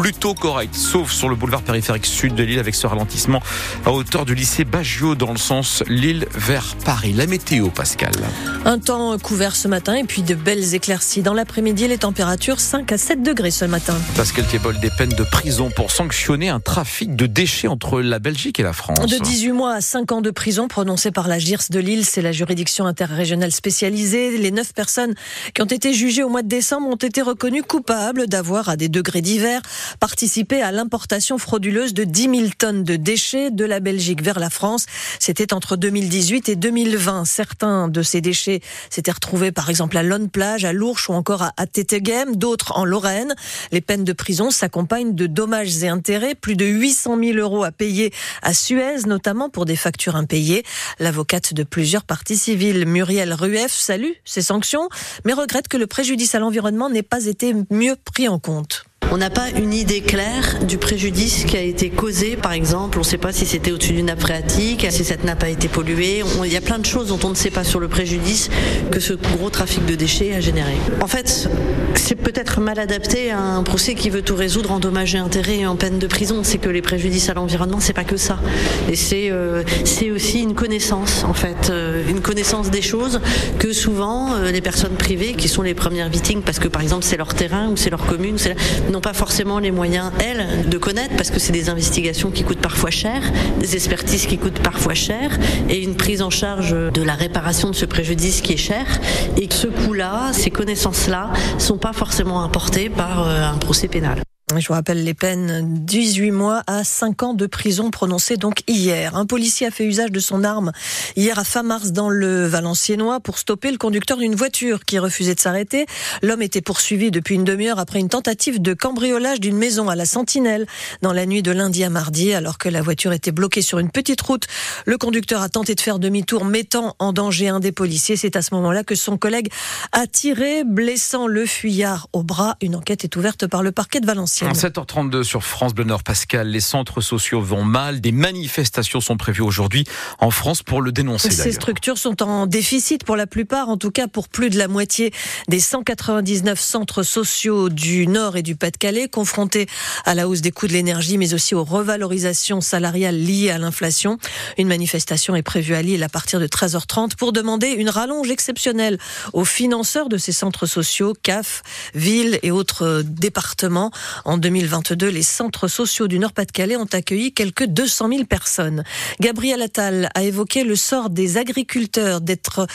plutôt correct, sauf sur le boulevard périphérique sud de Lille avec ce ralentissement à hauteur du lycée Baggio dans le sens Lille vers Paris. La météo, Pascal. Un temps couvert ce matin et puis de belles éclaircies. Dans l'après-midi, les températures 5 à 7 degrés ce matin. Pascal Thiebol des peines de prison pour sanctionner un trafic de déchets entre la Belgique et la France. De 18 mois à 5 ans de prison prononcés par la GIRS de Lille, c'est la juridiction interrégionale spécialisée. Les 9 personnes qui ont été jugées au mois de décembre ont été reconnues coupables d'avoir, à des degrés divers, participé à l'importation frauduleuse de 10 000 tonnes de déchets de la Belgique vers la France. C'était entre 2018 et 2020. Certains de ces déchets s'étaient retrouvés par exemple à Lone Plage, à Lourches ou encore à Téteghem, d'autres en Lorraine. Les peines de prison s'accompagnent de dommages et intérêts, plus de 800 000 euros à payer à Suez, notamment pour des factures impayées. L'avocate de plusieurs parties civiles, Muriel Rueff, salue ces sanctions, mais regrette que le préjudice à l'environnement n'ait pas été mieux pris en compte. On n'a pas une idée claire du préjudice qui a été causé, par exemple. On ne sait pas si c'était au-dessus d'une nappe phréatique, si cette nappe a été polluée. Il y a plein de choses dont on ne sait pas sur le préjudice que ce gros trafic de déchets a généré. En fait, c'est peut-être mal adapté à un procès qui veut tout résoudre en dommages et intérêts et en peine de prison. C'est que les préjudices à l'environnement, c'est pas que ça. Et c'est euh, aussi une connaissance, en fait, euh, une connaissance des choses que souvent euh, les personnes privées, qui sont les premières victimes, parce que par exemple c'est leur terrain ou c'est leur commune, n'ont pas forcément les moyens, elles, de connaître, parce que c'est des investigations qui coûtent parfois cher, des expertises qui coûtent parfois cher, et une prise en charge de la réparation de ce préjudice qui est cher. Et ce coût-là, ces connaissances-là, sont pas forcément apportées par euh, un procès pénal. Je vous rappelle les peines 18 mois à 5 ans de prison prononcées donc hier. Un policier a fait usage de son arme hier à fin mars dans le Valenciennois pour stopper le conducteur d'une voiture qui refusait de s'arrêter. L'homme était poursuivi depuis une demi-heure après une tentative de cambriolage d'une maison à la Sentinelle dans la nuit de lundi à mardi alors que la voiture était bloquée sur une petite route. Le conducteur a tenté de faire demi-tour mettant en danger un des policiers. C'est à ce moment-là que son collègue a tiré blessant le fuyard au bras. Une enquête est ouverte par le parquet de Valenciennes. En 7h32 sur France Bleu Nord, Pascal, les centres sociaux vont mal. Des manifestations sont prévues aujourd'hui en France pour le dénoncer. Ces structures sont en déficit pour la plupart, en tout cas pour plus de la moitié des 199 centres sociaux du Nord et du Pas-de-Calais, confrontés à la hausse des coûts de l'énergie, mais aussi aux revalorisations salariales liées à l'inflation. Une manifestation est prévue à Lille à partir de 13h30 pour demander une rallonge exceptionnelle aux financeurs de ces centres sociaux, CAF, villes et autres départements. En 2022, les centres sociaux du Nord-Pas-de-Calais ont accueilli quelques 200 000 personnes. Gabriel Attal a évoqué le sort des agriculteurs d'être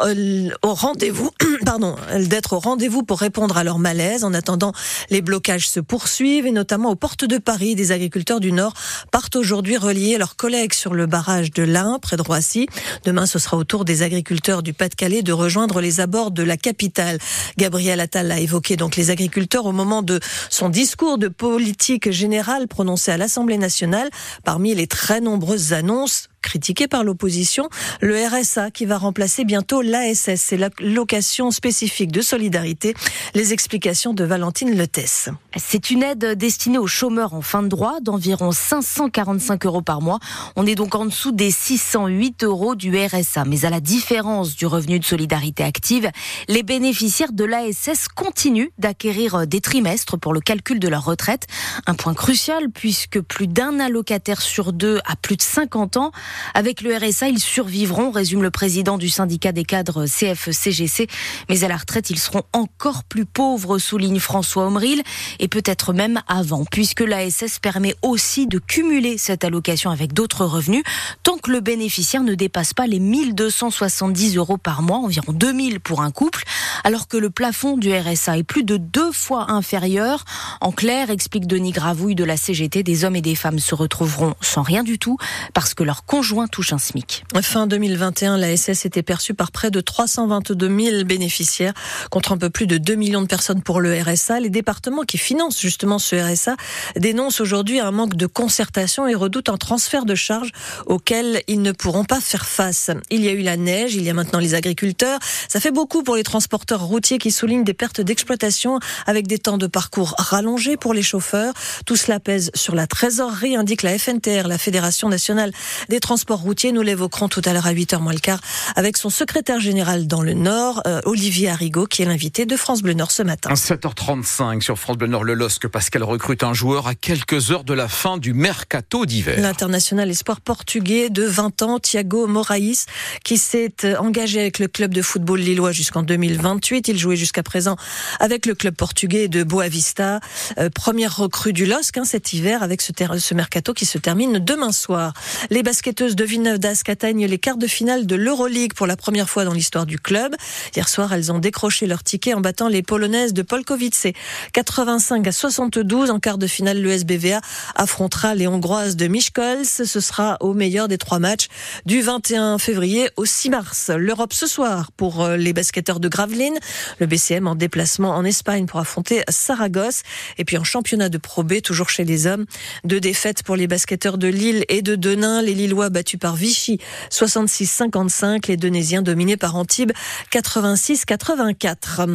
euh, au rendez-vous, pardon, d'être au rendez-vous pour répondre à leur malaise. En attendant, les blocages se poursuivent et notamment aux portes de Paris, des agriculteurs du Nord partent aujourd'hui relier leurs collègues sur le barrage de l'Ain, près de Roissy. Demain, ce sera au tour des agriculteurs du Pas-de-Calais de rejoindre les abords de la capitale. Gabriel Attal a évoqué donc les agriculteurs au moment de son discours discours de politique générale prononcé à l'Assemblée nationale, parmi les très nombreuses annonces critiqué par l'opposition, le RSA qui va remplacer bientôt l'ASS, c'est la location spécifique de solidarité. Les explications de Valentine Lettès. C'est une aide destinée aux chômeurs en fin de droit d'environ 545 euros par mois. On est donc en dessous des 608 euros du RSA. Mais à la différence du revenu de solidarité active, les bénéficiaires de l'ASS continuent d'acquérir des trimestres pour le calcul de leur retraite. Un point crucial puisque plus d'un allocataire sur deux a plus de 50 ans. Avec le RSA, ils survivront, résume le président du syndicat des cadres CFCGC. Mais à la retraite, ils seront encore plus pauvres, souligne François Omril, et peut-être même avant, puisque l'ASS permet aussi de cumuler cette allocation avec d'autres revenus, tant que le bénéficiaire ne dépasse pas les 1270 euros par mois, environ 2000 pour un couple, alors que le plafond du RSA est plus de deux fois inférieur. En clair, explique Denis Gravouille de la CGT, des hommes et des femmes se retrouveront sans rien du tout parce que leur conjoint conjoint touche un SMIC. Fin 2021, la SS était perçue par près de 322 000 bénéficiaires contre un peu plus de 2 millions de personnes pour le RSA. Les départements qui financent justement ce RSA dénoncent aujourd'hui un manque de concertation et redoutent un transfert de charges auquel ils ne pourront pas faire face. Il y a eu la neige, il y a maintenant les agriculteurs. Ça fait beaucoup pour les transporteurs routiers qui soulignent des pertes d'exploitation avec des temps de parcours rallongés pour les chauffeurs. Tout cela pèse sur la trésorerie, indique la FNTR, la Fédération nationale des transports routiers. Nous l'évoquerons tout à l'heure à 8h moins le quart avec son secrétaire général dans le Nord, euh, Olivier Arrigo, qui est l'invité de France Bleu Nord ce matin. 7h35 sur France Bleu Nord, le LOSC. Pascal recrute un joueur à quelques heures de la fin du mercato d'hiver. L'international espoir portugais de 20 ans, Thiago Moraes, qui s'est euh, engagé avec le club de football lillois jusqu'en 2028. Il jouait jusqu'à présent avec le club portugais de Boavista. Euh, première recrue du LOSC hein, cet hiver avec ce, ce, mercato qui se termine demain soir. Les basketteuses de Villeneuve d'Ascq atteignent les quarts de finale de l'Euroleague pour la première fois dans l'histoire du club. Hier soir, elles ont décroché leur ticket en battant les Polonaises de Polkowice 85 à 72. En quart de finale, le SBVA affrontera les Hongroises de Miskolc. Ce sera au meilleur des trois matchs du 21 février au 6 mars. L'Europe ce soir pour euh, les basketteurs de Gravelines. Le BCM en déplacement en Espagne pour affronter Saragosse. Et puis en championnat de Pro B, toujours chez les hommes, deux défaites pour les basketteurs de Lille et de Denain. Les Lillois battus par Vichy 66-55. Les Denaisiens dominés par Antibes 86-84.